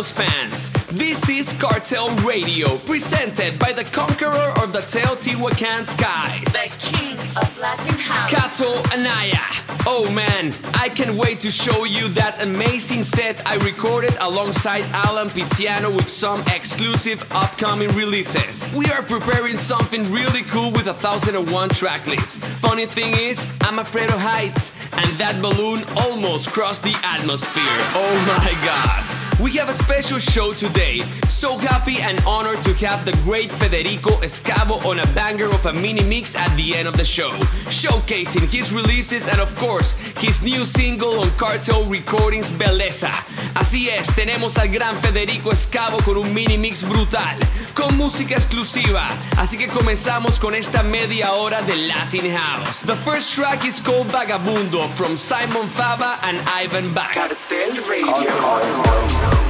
House fans. This is Cartel Radio, presented by the conqueror of the Teotihuacan skies. The king of Latin House. Cato Anaya. Oh man, I can't wait to show you that amazing set I recorded alongside Alan Pisciano with some exclusive upcoming releases. We are preparing something really cool with a 1001 track list. Funny thing is, I'm afraid of heights, and that balloon almost crossed the atmosphere. Oh my god. We have a special show today. So happy and honored to have the great Federico Scavo on a banger of a mini mix at the end of the show, showcasing his releases and, of course, his new single on Cartel Recordings Beleza. Así es, tenemos al gran Federico Scavo con un mini mix brutal, con música exclusiva. Así que comenzamos con esta media hora de Latin House. The first track is called Vagabundo from Simon Fava and Ivan Bach. Cartel Radio. Donde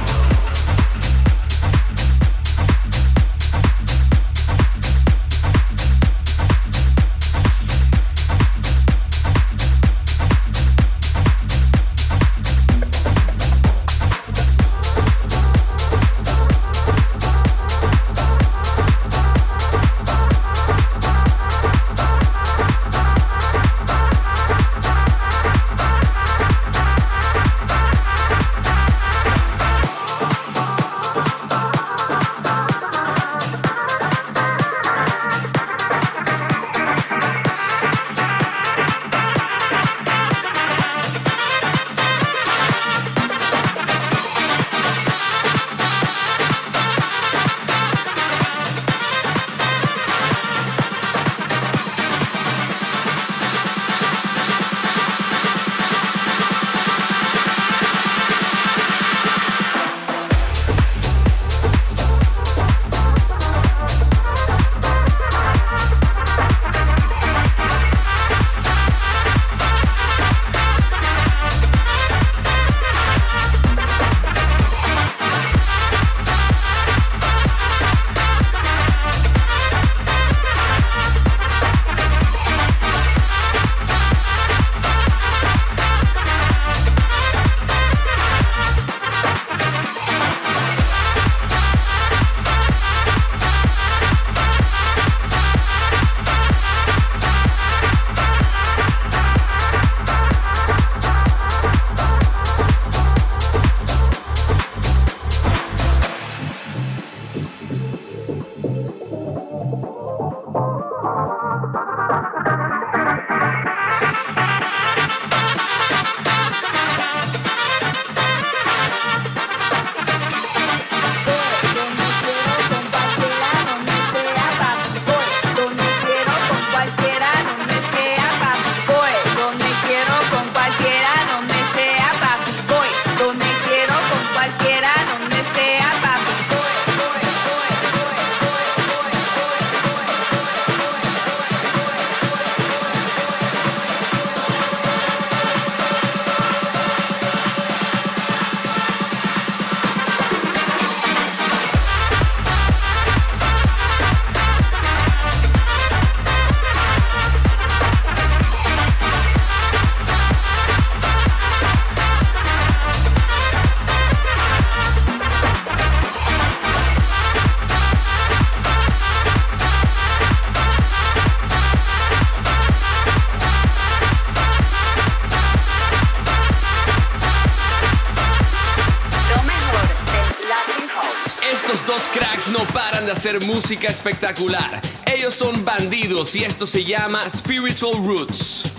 no paran de hacer música espectacular. Ellos son bandidos y esto se llama Spiritual Roots.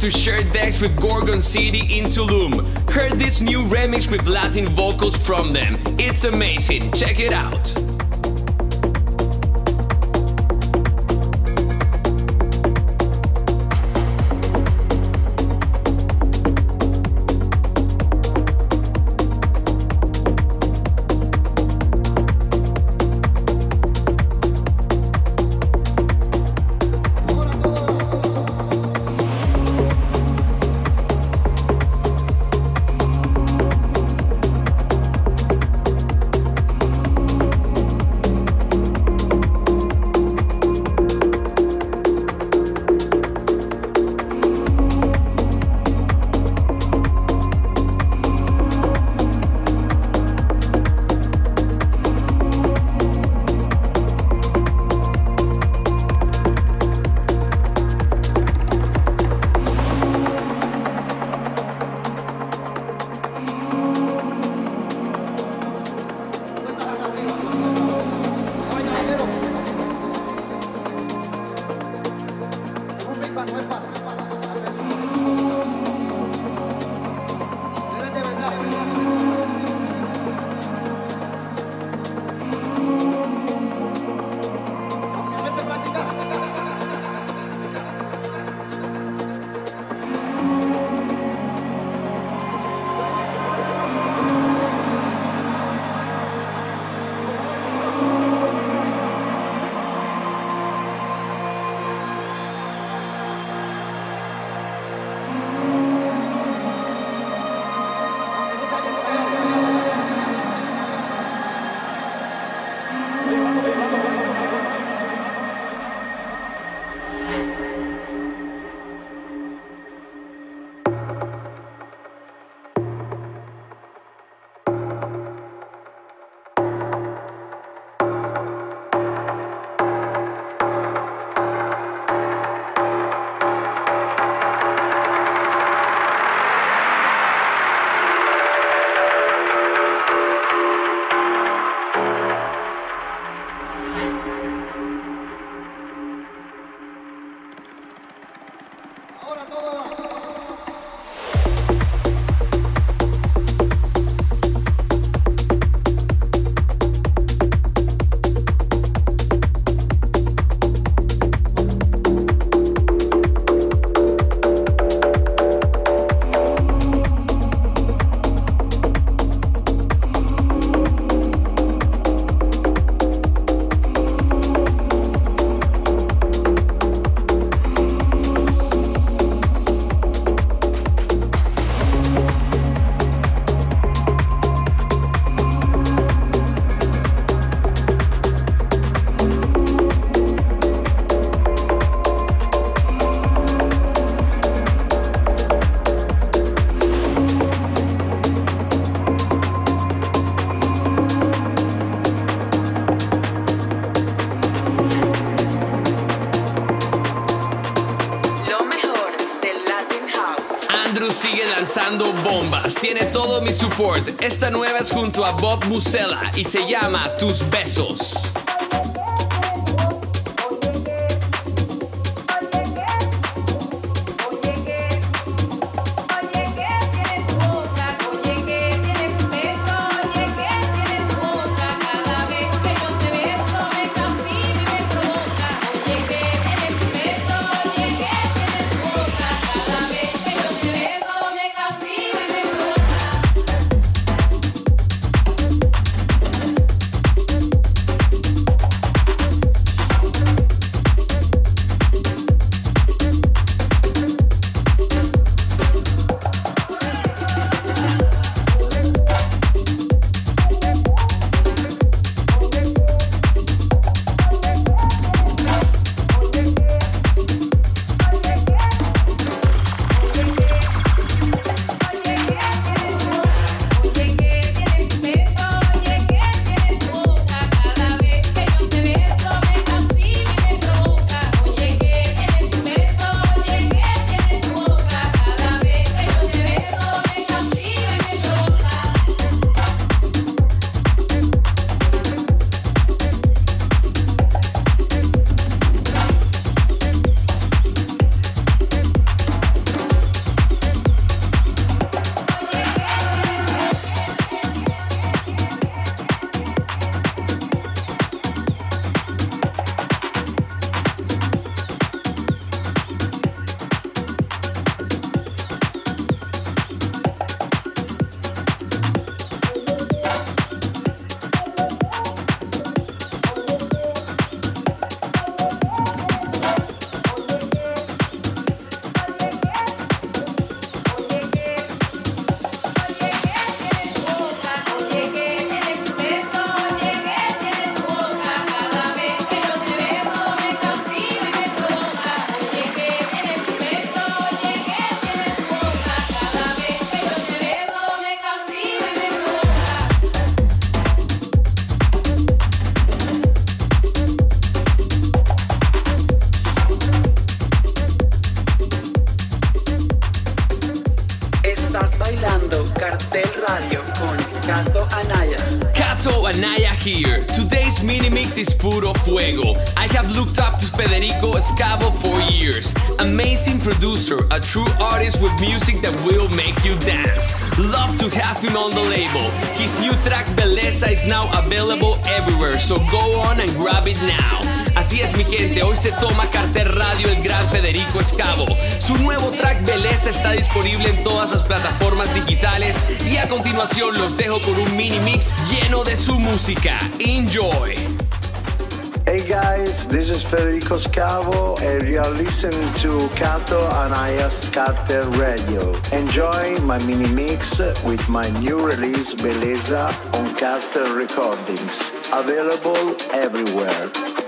To share decks with Gorgon City in Tulum. Heard this new remix with Latin vocals from them. It's amazing. Check it out. Esta nueva es junto a Bob Musella y se llama Tus Besos. Is puro fuego. I have looked up to Federico Escavo for years. Amazing producer, a true artist with music that will make you dance. Love to have him on the label. His new track Beleza is now available everywhere, so go on and grab it now. Así es mi gente, hoy se toma Carter Radio el gran Federico Escavo. Su nuevo track Beleza está disponible en todas las plataformas digitales y a continuación los dejo con un mini mix lleno de su música. Enjoy. Hey guys, this is Federico Scavo and you are listening to Cato Anaya's Cartel Radio. Enjoy my mini mix with my new release Beleza on Cartel Recordings. Available everywhere.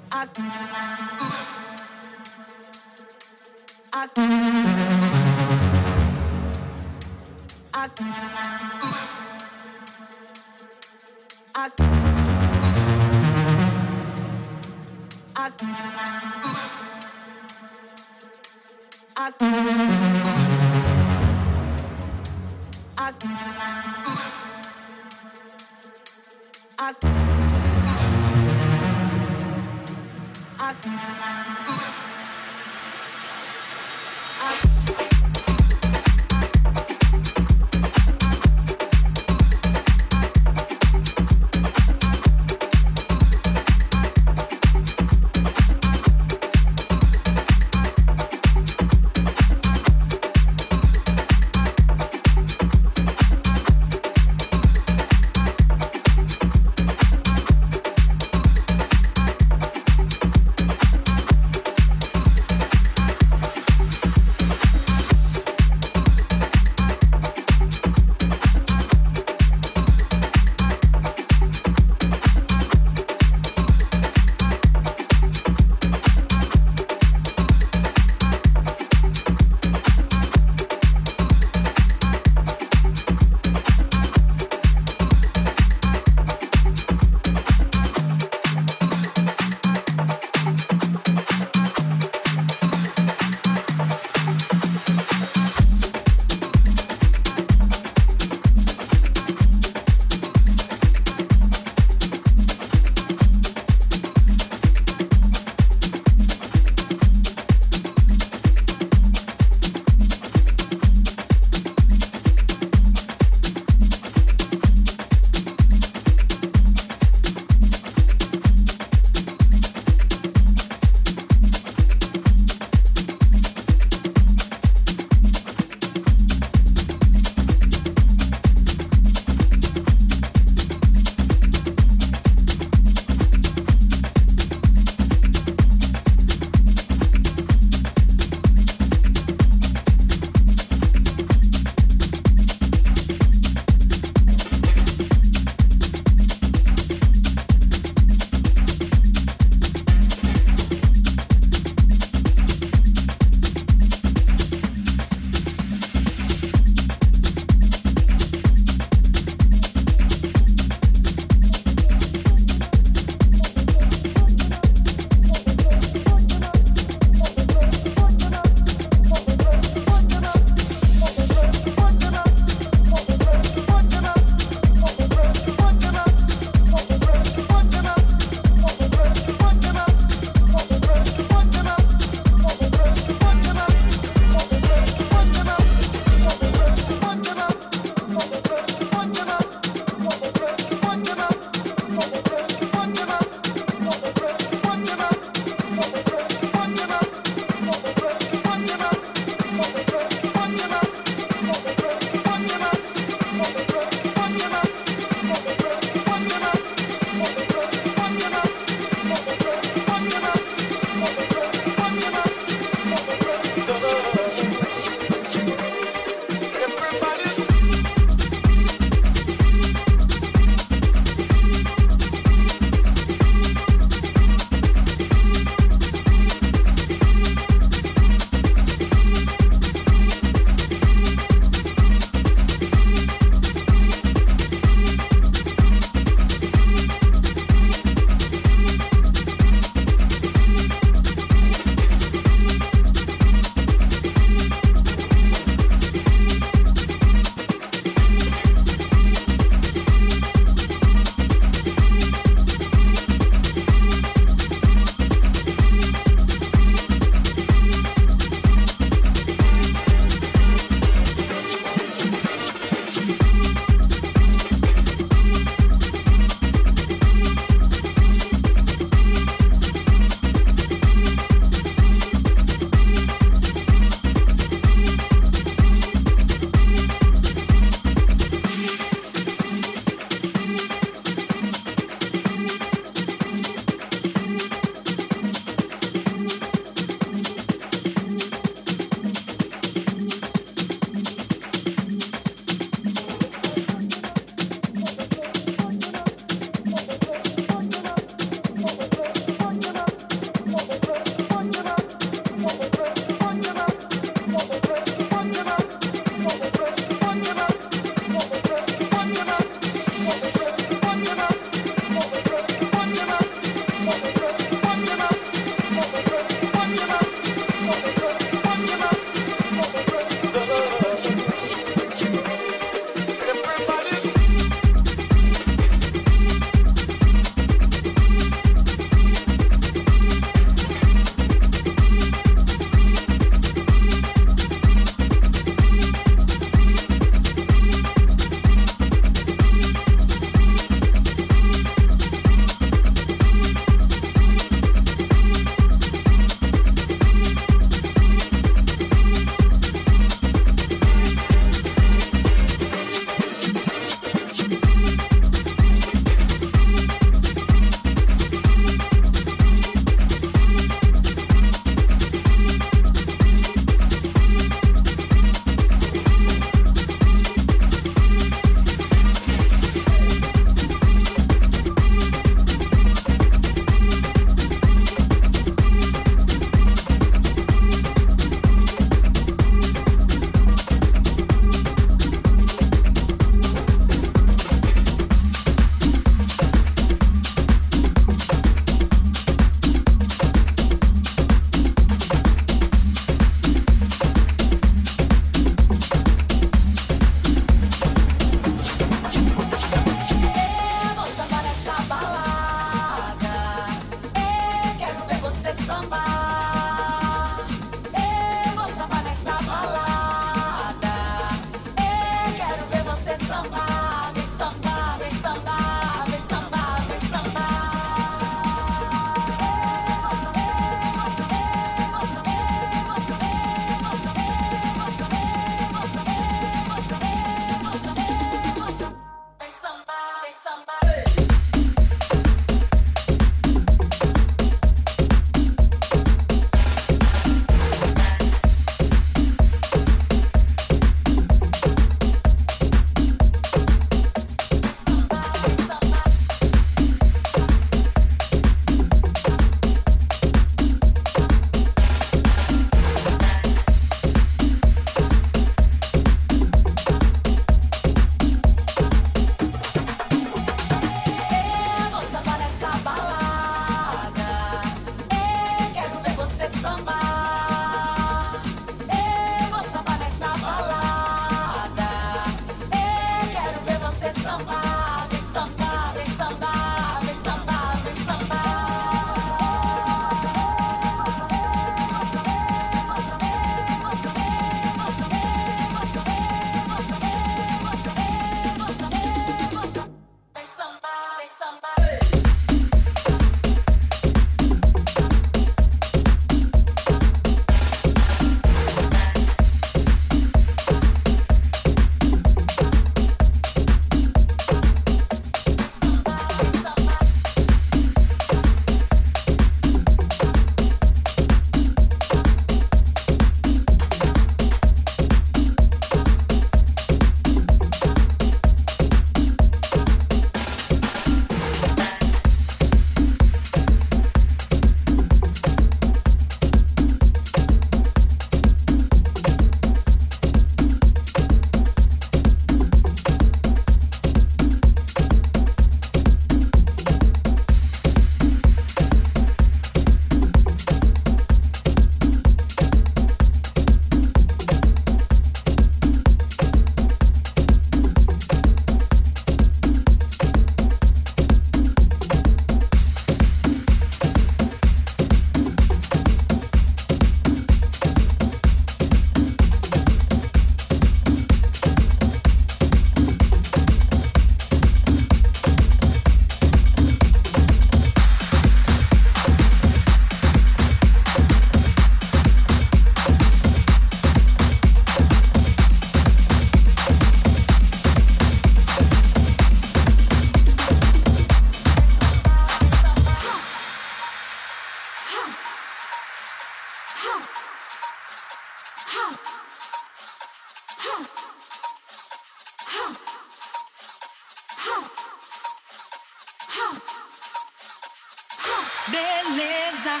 Beleza,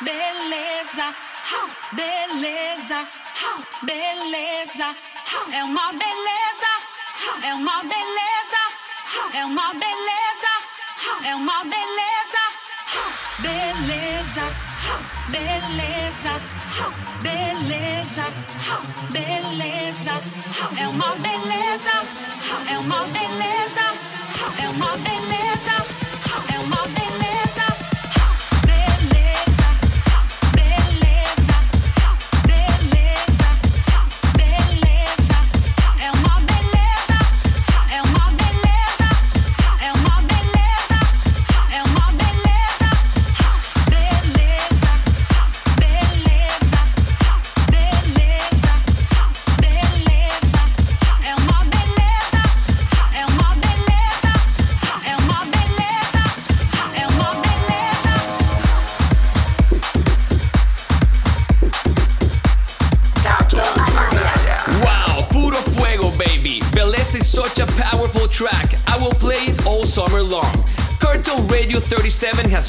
beleza, beleza, beleza. É uma beleza, é uma beleza, é uma beleza, é uma beleza. Beleza, beleza, beleza, beleza. É uma beleza, é uma beleza, é uma beleza,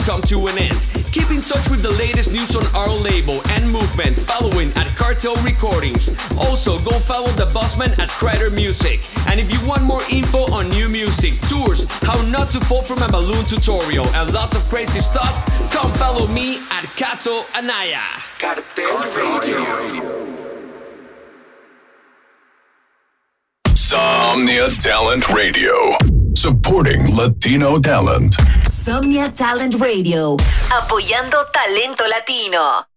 come to an end. Keep in touch with the latest news on our label and movement following at Cartel Recordings. Also, go follow the Bossman at Crider Music. And if you want more info on new music, tours, how not to fall from a balloon tutorial, and lots of crazy stuff, come follow me at Cato Anaya. Cartel Radio. Somnia Talent Radio. Supporting Latino talent. Somnia Talent Radio, apoyando talento latino.